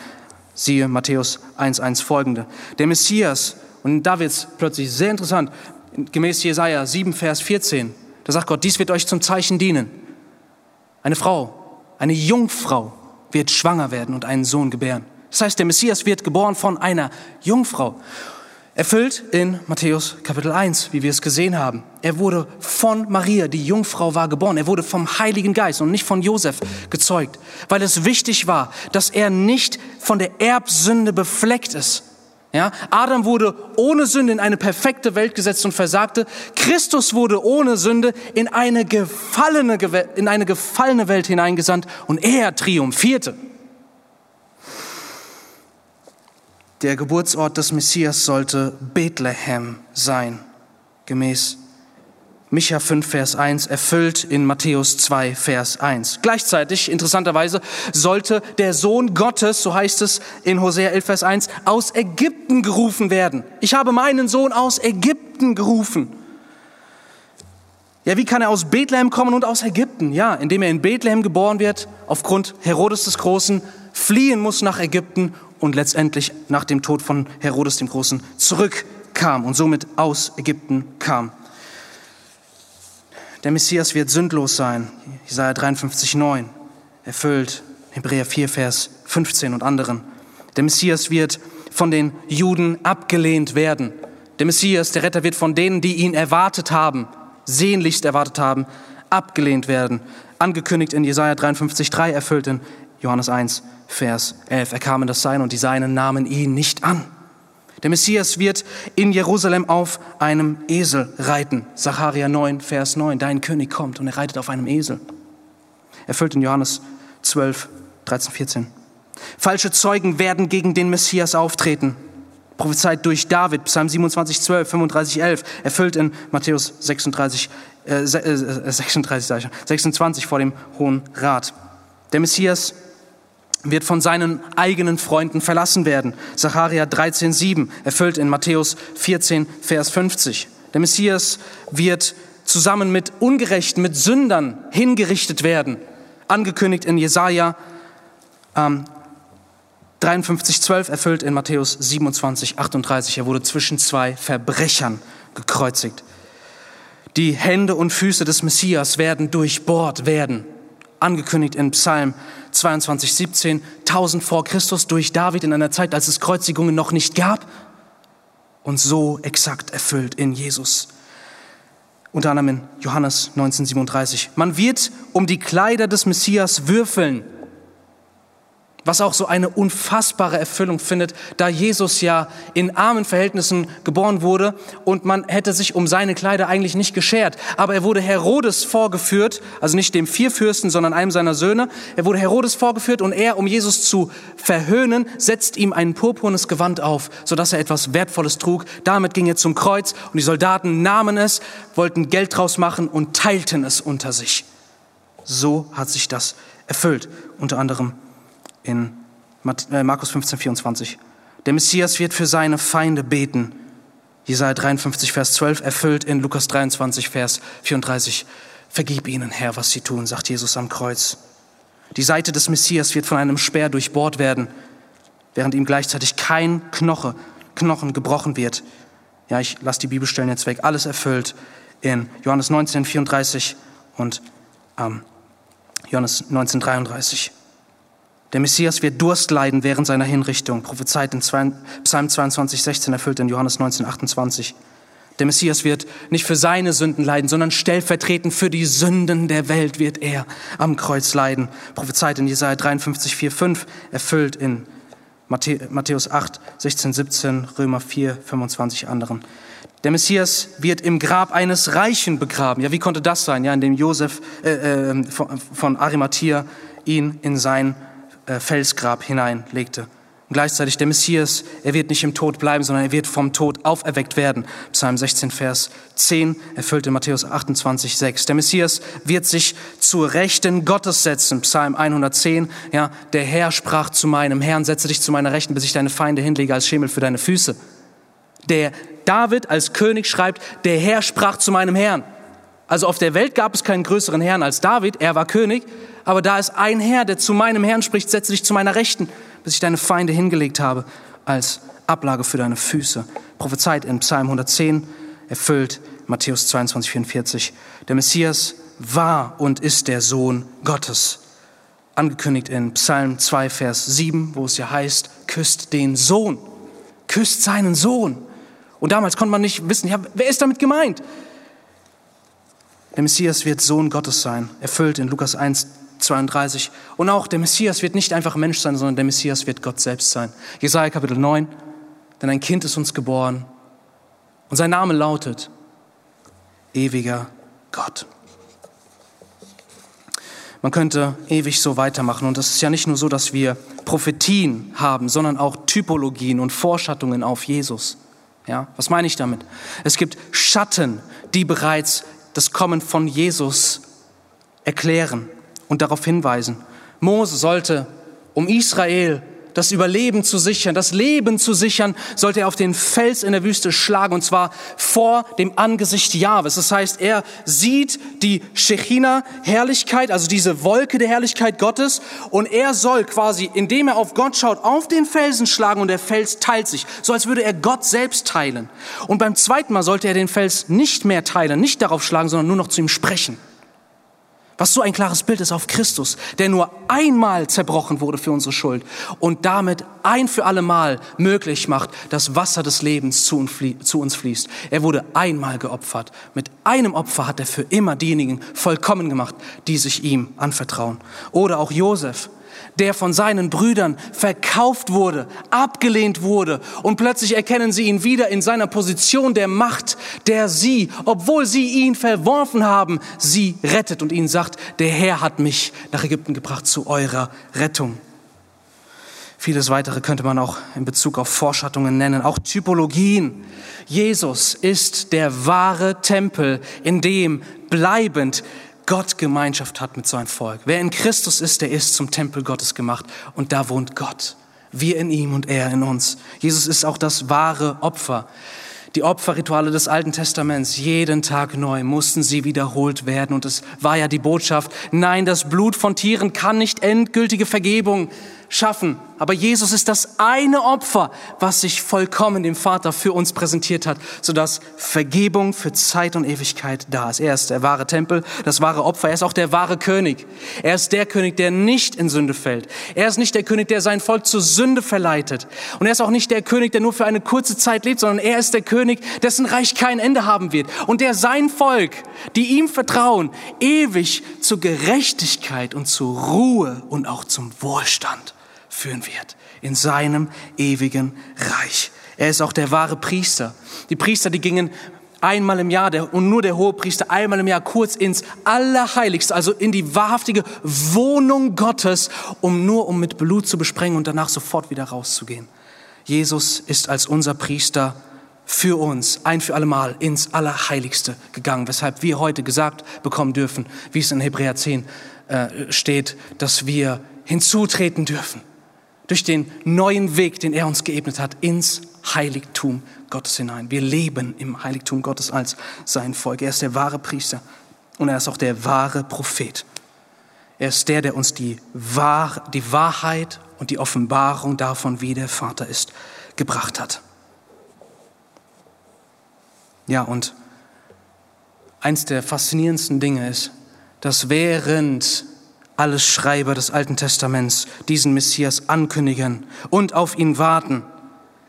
Siehe Matthäus 1, 1 folgende. Der Messias, und da wird es plötzlich sehr interessant, gemäß Jesaja 7, Vers 14, da sagt Gott, dies wird euch zum Zeichen dienen. Eine Frau, eine Jungfrau wird schwanger werden und einen Sohn gebären. Das heißt, der Messias wird geboren von einer Jungfrau. Erfüllt in Matthäus Kapitel 1, wie wir es gesehen haben. Er wurde von Maria, die Jungfrau war geboren. Er wurde vom Heiligen Geist und nicht von Josef gezeugt, weil es wichtig war, dass er nicht von der Erbsünde befleckt ist. Ja, Adam wurde ohne Sünde in eine perfekte Welt gesetzt und versagte. Christus wurde ohne Sünde in eine gefallene, in eine gefallene Welt hineingesandt und er triumphierte. Der Geburtsort des Messias sollte Bethlehem sein, gemäß Micha 5, Vers 1, erfüllt in Matthäus 2, Vers 1. Gleichzeitig, interessanterweise, sollte der Sohn Gottes, so heißt es in Hosea 11, Vers 1, aus Ägypten gerufen werden. Ich habe meinen Sohn aus Ägypten gerufen. Ja, wie kann er aus Bethlehem kommen und aus Ägypten? Ja, indem er in Bethlehem geboren wird, aufgrund Herodes des Großen, fliehen muss nach Ägypten und letztendlich nach dem Tod von Herodes dem Großen zurückkam und somit aus Ägypten kam. Der Messias wird sündlos sein. Jesaja 53, 9. Erfüllt. Hebräer 4, Vers 15 und anderen. Der Messias wird von den Juden abgelehnt werden. Der Messias, der Retter, wird von denen, die ihn erwartet haben, sehnlichst erwartet haben, abgelehnt werden. Angekündigt in Jesaja 53, 3, erfüllt in Johannes 1, Vers 11. Er kam in das Sein und die Seinen nahmen ihn nicht an. Der Messias wird in Jerusalem auf einem Esel reiten. Sacharja 9, Vers 9. Dein König kommt und er reitet auf einem Esel. Erfüllt in Johannes 12, 13, 14. Falsche Zeugen werden gegen den Messias auftreten. Prophezeit durch David, Psalm 27, 12, 35, 11. Erfüllt in Matthäus 36, äh, 36, äh, 26 vor dem Hohen Rat. Der Messias wird von seinen eigenen Freunden verlassen werden. Sacharja 13,7 erfüllt in Matthäus 14, Vers 50. Der Messias wird zusammen mit Ungerechten, mit Sündern hingerichtet werden. Angekündigt in Jesaja ähm, 53, 12 erfüllt in Matthäus 27, 38. Er wurde zwischen zwei Verbrechern gekreuzigt. Die Hände und Füße des Messias werden durchbohrt werden angekündigt in Psalm 22, 17, 1000 vor Christus durch David in einer Zeit, als es Kreuzigungen noch nicht gab und so exakt erfüllt in Jesus. Unter anderem in Johannes 1937. Man wird um die Kleider des Messias würfeln. Was auch so eine unfassbare Erfüllung findet, da Jesus ja in armen Verhältnissen geboren wurde und man hätte sich um seine Kleider eigentlich nicht geschert. Aber er wurde Herodes vorgeführt, also nicht dem Vierfürsten, sondern einem seiner Söhne. Er wurde Herodes vorgeführt und er, um Jesus zu verhöhnen, setzt ihm ein purpurnes Gewand auf, sodass er etwas Wertvolles trug. Damit ging er zum Kreuz und die Soldaten nahmen es, wollten Geld draus machen und teilten es unter sich. So hat sich das erfüllt, unter anderem in äh, Markus 15, 24. Der Messias wird für seine Feinde beten. Jesaja 53, Vers 12, erfüllt in Lukas 23, Vers 34. Vergib ihnen, Herr, was sie tun, sagt Jesus am Kreuz. Die Seite des Messias wird von einem Speer durchbohrt werden, während ihm gleichzeitig kein Knoche, Knochen gebrochen wird. Ja, ich lasse die Bibelstellen jetzt weg. Alles erfüllt in Johannes 19, 34 und ähm, Johannes 19, 33. Der Messias wird Durst leiden während seiner Hinrichtung, prophezeit in Psalm 22, 16, erfüllt in Johannes 19, 28. Der Messias wird nicht für seine Sünden leiden, sondern stellvertretend für die Sünden der Welt wird er am Kreuz leiden. Prophezeit in Jesaja 53, 4, 5, erfüllt in Matthäus 8, 16, 17, Römer 4, 25 anderen. Der Messias wird im Grab eines Reichen begraben. Ja, wie konnte das sein? Ja, indem Josef äh, äh, von, von Arimathea ihn in sein äh, Felsgrab hineinlegte. Und gleichzeitig der Messias, er wird nicht im Tod bleiben, sondern er wird vom Tod auferweckt werden. Psalm 16, Vers 10, erfüllt in Matthäus 28, 6. Der Messias wird sich zur Rechten Gottes setzen. Psalm 110, ja, der Herr sprach zu meinem Herrn, setze dich zu meiner Rechten, bis ich deine Feinde hinlege als Schemel für deine Füße. Der David als König schreibt, der Herr sprach zu meinem Herrn. Also auf der Welt gab es keinen größeren Herrn als David, er war König, aber da ist ein Herr, der zu meinem Herrn spricht, setze dich zu meiner Rechten, bis ich deine Feinde hingelegt habe, als Ablage für deine Füße. Prophezeit in Psalm 110, erfüllt Matthäus 22, 44. Der Messias war und ist der Sohn Gottes. Angekündigt in Psalm 2, Vers 7, wo es ja heißt, küsst den Sohn, küsst seinen Sohn. Und damals konnte man nicht wissen, ja, wer ist damit gemeint? Der Messias wird Sohn Gottes sein, erfüllt in Lukas 1, 32. Und auch der Messias wird nicht einfach Mensch sein, sondern der Messias wird Gott selbst sein. Jesaja Kapitel 9. Denn ein Kind ist uns geboren und sein Name lautet ewiger Gott. Man könnte ewig so weitermachen. Und es ist ja nicht nur so, dass wir Prophetien haben, sondern auch Typologien und Vorschattungen auf Jesus. Ja, was meine ich damit? Es gibt Schatten, die bereits das Kommen von Jesus erklären und darauf hinweisen. Mose sollte, um Israel das Überleben zu sichern, das Leben zu sichern, sollte er auf den Fels in der Wüste schlagen, und zwar vor dem Angesicht Jahwes. Das heißt, er sieht die Shechina-Herrlichkeit, also diese Wolke der Herrlichkeit Gottes, und er soll quasi, indem er auf Gott schaut, auf den Felsen schlagen, und der Fels teilt sich, so als würde er Gott selbst teilen. Und beim zweiten Mal sollte er den Fels nicht mehr teilen, nicht darauf schlagen, sondern nur noch zu ihm sprechen. Was so ein klares Bild ist auf Christus, der nur einmal zerbrochen wurde für unsere Schuld und damit ein für alle Mal möglich macht, dass Wasser des Lebens zu uns fließt. Er wurde einmal geopfert. Mit einem Opfer hat er für immer diejenigen vollkommen gemacht, die sich ihm anvertrauen. Oder auch Josef, der von seinen Brüdern verkauft wurde, abgelehnt wurde und plötzlich erkennen sie ihn wieder in seiner Position der Macht, der sie, obwohl sie ihn verworfen haben, sie rettet und ihnen sagt, der Herr hat mich nach Ägypten gebracht zu eurer Rettung. Vieles weitere könnte man auch in Bezug auf Vorschattungen nennen, auch Typologien. Jesus ist der wahre Tempel, in dem bleibend Gott Gemeinschaft hat mit seinem Volk. Wer in Christus ist, der ist zum Tempel Gottes gemacht und da wohnt Gott. Wir in ihm und er in uns. Jesus ist auch das wahre Opfer. Die Opferrituale des Alten Testaments, jeden Tag neu mussten sie wiederholt werden. Und es war ja die Botschaft, nein, das Blut von Tieren kann nicht endgültige Vergebung schaffen. Aber Jesus ist das eine Opfer, was sich vollkommen dem Vater für uns präsentiert hat, sodass Vergebung für Zeit und Ewigkeit da ist. Er ist der wahre Tempel, das wahre Opfer. Er ist auch der wahre König. Er ist der König, der nicht in Sünde fällt. Er ist nicht der König, der sein Volk zur Sünde verleitet. Und er ist auch nicht der König, der nur für eine kurze Zeit lebt, sondern er ist der König, dessen Reich kein Ende haben wird. Und der sein Volk, die ihm vertrauen, ewig zur Gerechtigkeit und zur Ruhe und auch zum Wohlstand führen wird. In seinem ewigen Reich. Er ist auch der wahre Priester. Die Priester, die gingen einmal im Jahr der, und nur der hohe Priester einmal im Jahr kurz ins Allerheiligste, also in die wahrhaftige Wohnung Gottes, um nur um mit Blut zu besprengen und danach sofort wieder rauszugehen. Jesus ist als unser Priester für uns ein für allemal ins Allerheiligste gegangen, weshalb wir heute gesagt bekommen dürfen, wie es in Hebräer 10 äh, steht, dass wir hinzutreten dürfen durch den neuen Weg, den er uns geebnet hat, ins Heiligtum Gottes hinein. Wir leben im Heiligtum Gottes als sein Volk. Er ist der wahre Priester und er ist auch der wahre Prophet. Er ist der, der uns die, Wahr, die Wahrheit und die Offenbarung davon, wie der Vater ist, gebracht hat. Ja, und eins der faszinierendsten Dinge ist, dass während alle Schreiber des Alten Testaments diesen Messias ankündigen und auf ihn warten,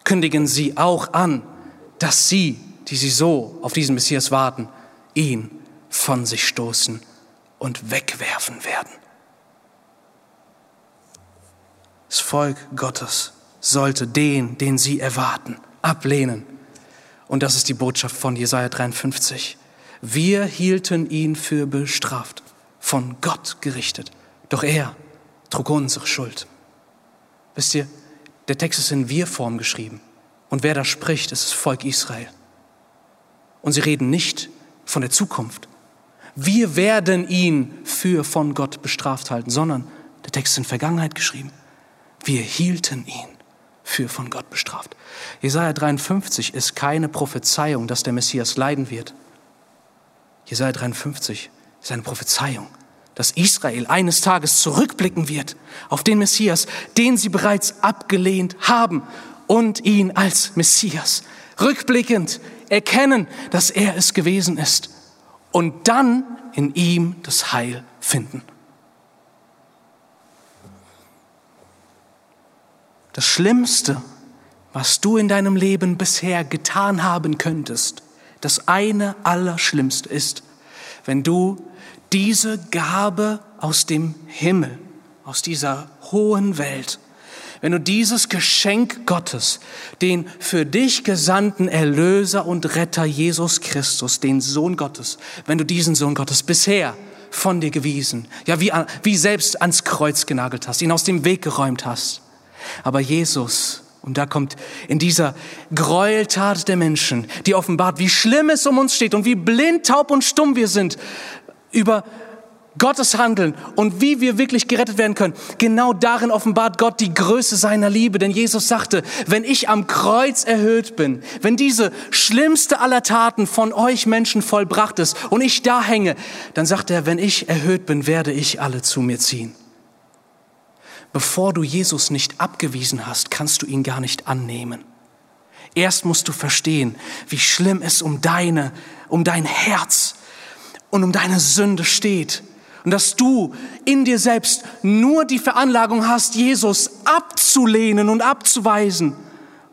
kündigen sie auch an, dass sie, die sie so auf diesen Messias warten, ihn von sich stoßen und wegwerfen werden. Das Volk Gottes sollte den, den sie erwarten, ablehnen. Und das ist die Botschaft von Jesaja 53. Wir hielten ihn für bestraft, von Gott gerichtet. Doch er trug unsere Schuld. Wisst ihr, der Text ist in Wir-Form geschrieben. Und wer da spricht, ist das Volk Israel. Und sie reden nicht von der Zukunft. Wir werden ihn für von Gott bestraft halten, sondern der Text ist in Vergangenheit geschrieben. Wir hielten ihn für von Gott bestraft. Jesaja 53 ist keine Prophezeiung, dass der Messias leiden wird. Jesaja 53 ist eine Prophezeiung, dass Israel eines Tages zurückblicken wird auf den Messias, den sie bereits abgelehnt haben und ihn als Messias rückblickend erkennen, dass er es gewesen ist und dann in ihm das Heil finden. Das Schlimmste, was du in deinem Leben bisher getan haben könntest, das eine Allerschlimmste ist, wenn du diese Gabe aus dem Himmel, aus dieser hohen Welt, wenn du dieses Geschenk Gottes, den für dich gesandten Erlöser und Retter Jesus Christus, den Sohn Gottes, wenn du diesen Sohn Gottes bisher von dir gewiesen, ja wie, wie selbst ans Kreuz genagelt hast, ihn aus dem Weg geräumt hast, aber Jesus, und da kommt in dieser Gräueltat der Menschen, die offenbart, wie schlimm es um uns steht und wie blind, taub und stumm wir sind über Gottes Handeln und wie wir wirklich gerettet werden können. Genau darin offenbart Gott die Größe seiner Liebe. Denn Jesus sagte, wenn ich am Kreuz erhöht bin, wenn diese schlimmste aller Taten von euch Menschen vollbracht ist und ich da hänge, dann sagt er, wenn ich erhöht bin, werde ich alle zu mir ziehen. Bevor du Jesus nicht abgewiesen hast, kannst du ihn gar nicht annehmen. Erst musst du verstehen, wie schlimm es um deine, um dein Herz und um deine Sünde steht. Und dass du in dir selbst nur die Veranlagung hast, Jesus abzulehnen und abzuweisen,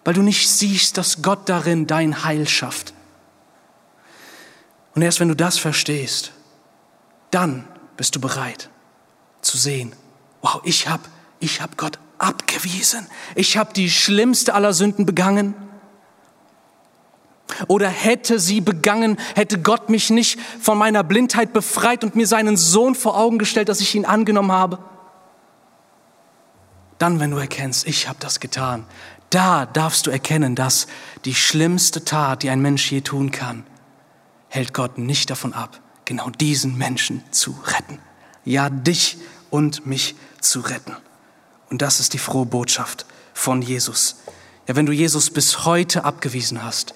weil du nicht siehst, dass Gott darin dein Heil schafft. Und erst wenn du das verstehst, dann bist du bereit zu sehen, wow, ich habe ich habe Gott abgewiesen. Ich habe die schlimmste aller Sünden begangen. Oder hätte sie begangen, hätte Gott mich nicht von meiner Blindheit befreit und mir seinen Sohn vor Augen gestellt, dass ich ihn angenommen habe? Dann, wenn du erkennst, ich habe das getan, da darfst du erkennen, dass die schlimmste Tat, die ein Mensch je tun kann, hält Gott nicht davon ab, genau diesen Menschen zu retten. Ja, dich und mich zu retten. Und das ist die frohe Botschaft von Jesus. Ja, wenn du Jesus bis heute abgewiesen hast,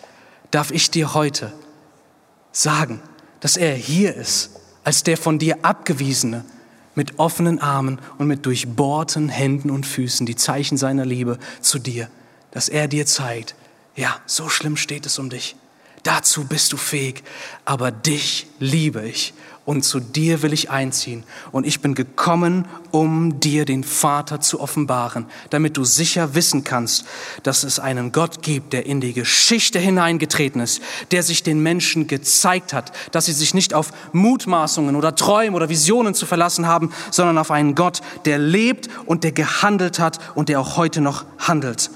darf ich dir heute sagen, dass er hier ist, als der von dir abgewiesene, mit offenen Armen und mit durchbohrten Händen und Füßen die Zeichen seiner Liebe zu dir, dass er dir zeigt, ja, so schlimm steht es um dich. Dazu bist du fähig, aber dich liebe ich und zu dir will ich einziehen. Und ich bin gekommen, um dir den Vater zu offenbaren, damit du sicher wissen kannst, dass es einen Gott gibt, der in die Geschichte hineingetreten ist, der sich den Menschen gezeigt hat, dass sie sich nicht auf Mutmaßungen oder Träume oder Visionen zu verlassen haben, sondern auf einen Gott, der lebt und der gehandelt hat und der auch heute noch handelt.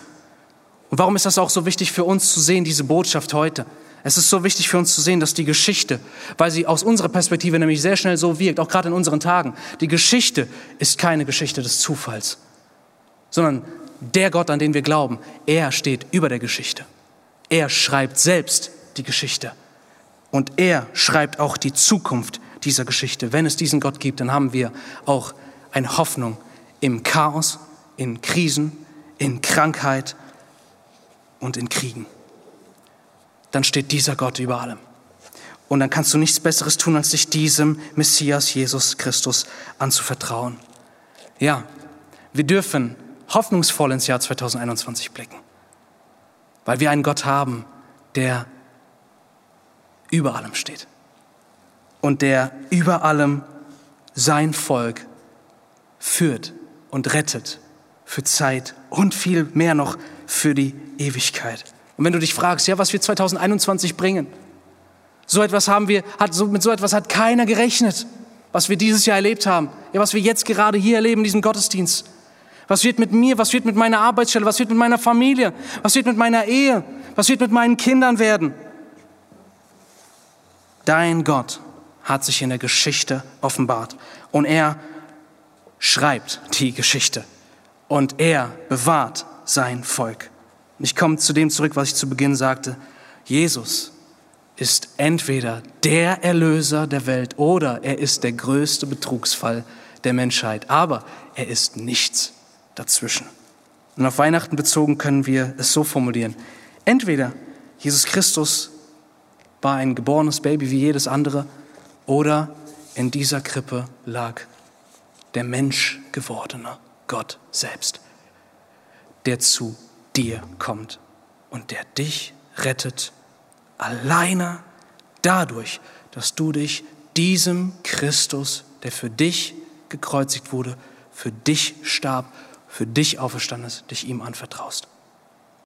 Und warum ist das auch so wichtig für uns zu sehen, diese Botschaft heute? Es ist so wichtig für uns zu sehen, dass die Geschichte, weil sie aus unserer Perspektive nämlich sehr schnell so wirkt, auch gerade in unseren Tagen, die Geschichte ist keine Geschichte des Zufalls, sondern der Gott, an den wir glauben, er steht über der Geschichte. Er schreibt selbst die Geschichte. Und er schreibt auch die Zukunft dieser Geschichte. Wenn es diesen Gott gibt, dann haben wir auch eine Hoffnung im Chaos, in Krisen, in Krankheit und in Kriegen dann steht dieser Gott über allem. Und dann kannst du nichts Besseres tun, als dich diesem Messias Jesus Christus anzuvertrauen. Ja, wir dürfen hoffnungsvoll ins Jahr 2021 blicken, weil wir einen Gott haben, der über allem steht und der über allem sein Volk führt und rettet für Zeit und viel mehr noch für die Ewigkeit. Und wenn du dich fragst, ja, was wir 2021 bringen, so etwas haben wir, hat, so, mit so etwas hat keiner gerechnet, was wir dieses Jahr erlebt haben, ja, was wir jetzt gerade hier erleben in diesem Gottesdienst. Was wird mit mir, was wird mit meiner Arbeitsstelle, was wird mit meiner Familie, was wird mit meiner Ehe, was wird mit meinen Kindern werden? Dein Gott hat sich in der Geschichte offenbart und er schreibt die Geschichte und er bewahrt sein Volk. Und ich komme zu dem zurück, was ich zu Beginn sagte. Jesus ist entweder der Erlöser der Welt oder er ist der größte Betrugsfall der Menschheit. Aber er ist nichts dazwischen. Und auf Weihnachten bezogen können wir es so formulieren. Entweder Jesus Christus war ein geborenes Baby wie jedes andere oder in dieser Krippe lag der Mensch gewordene Gott selbst, der zu dir kommt und der dich rettet, alleine dadurch, dass du dich diesem Christus, der für dich gekreuzigt wurde, für dich starb, für dich auferstanden ist, dich ihm anvertraust.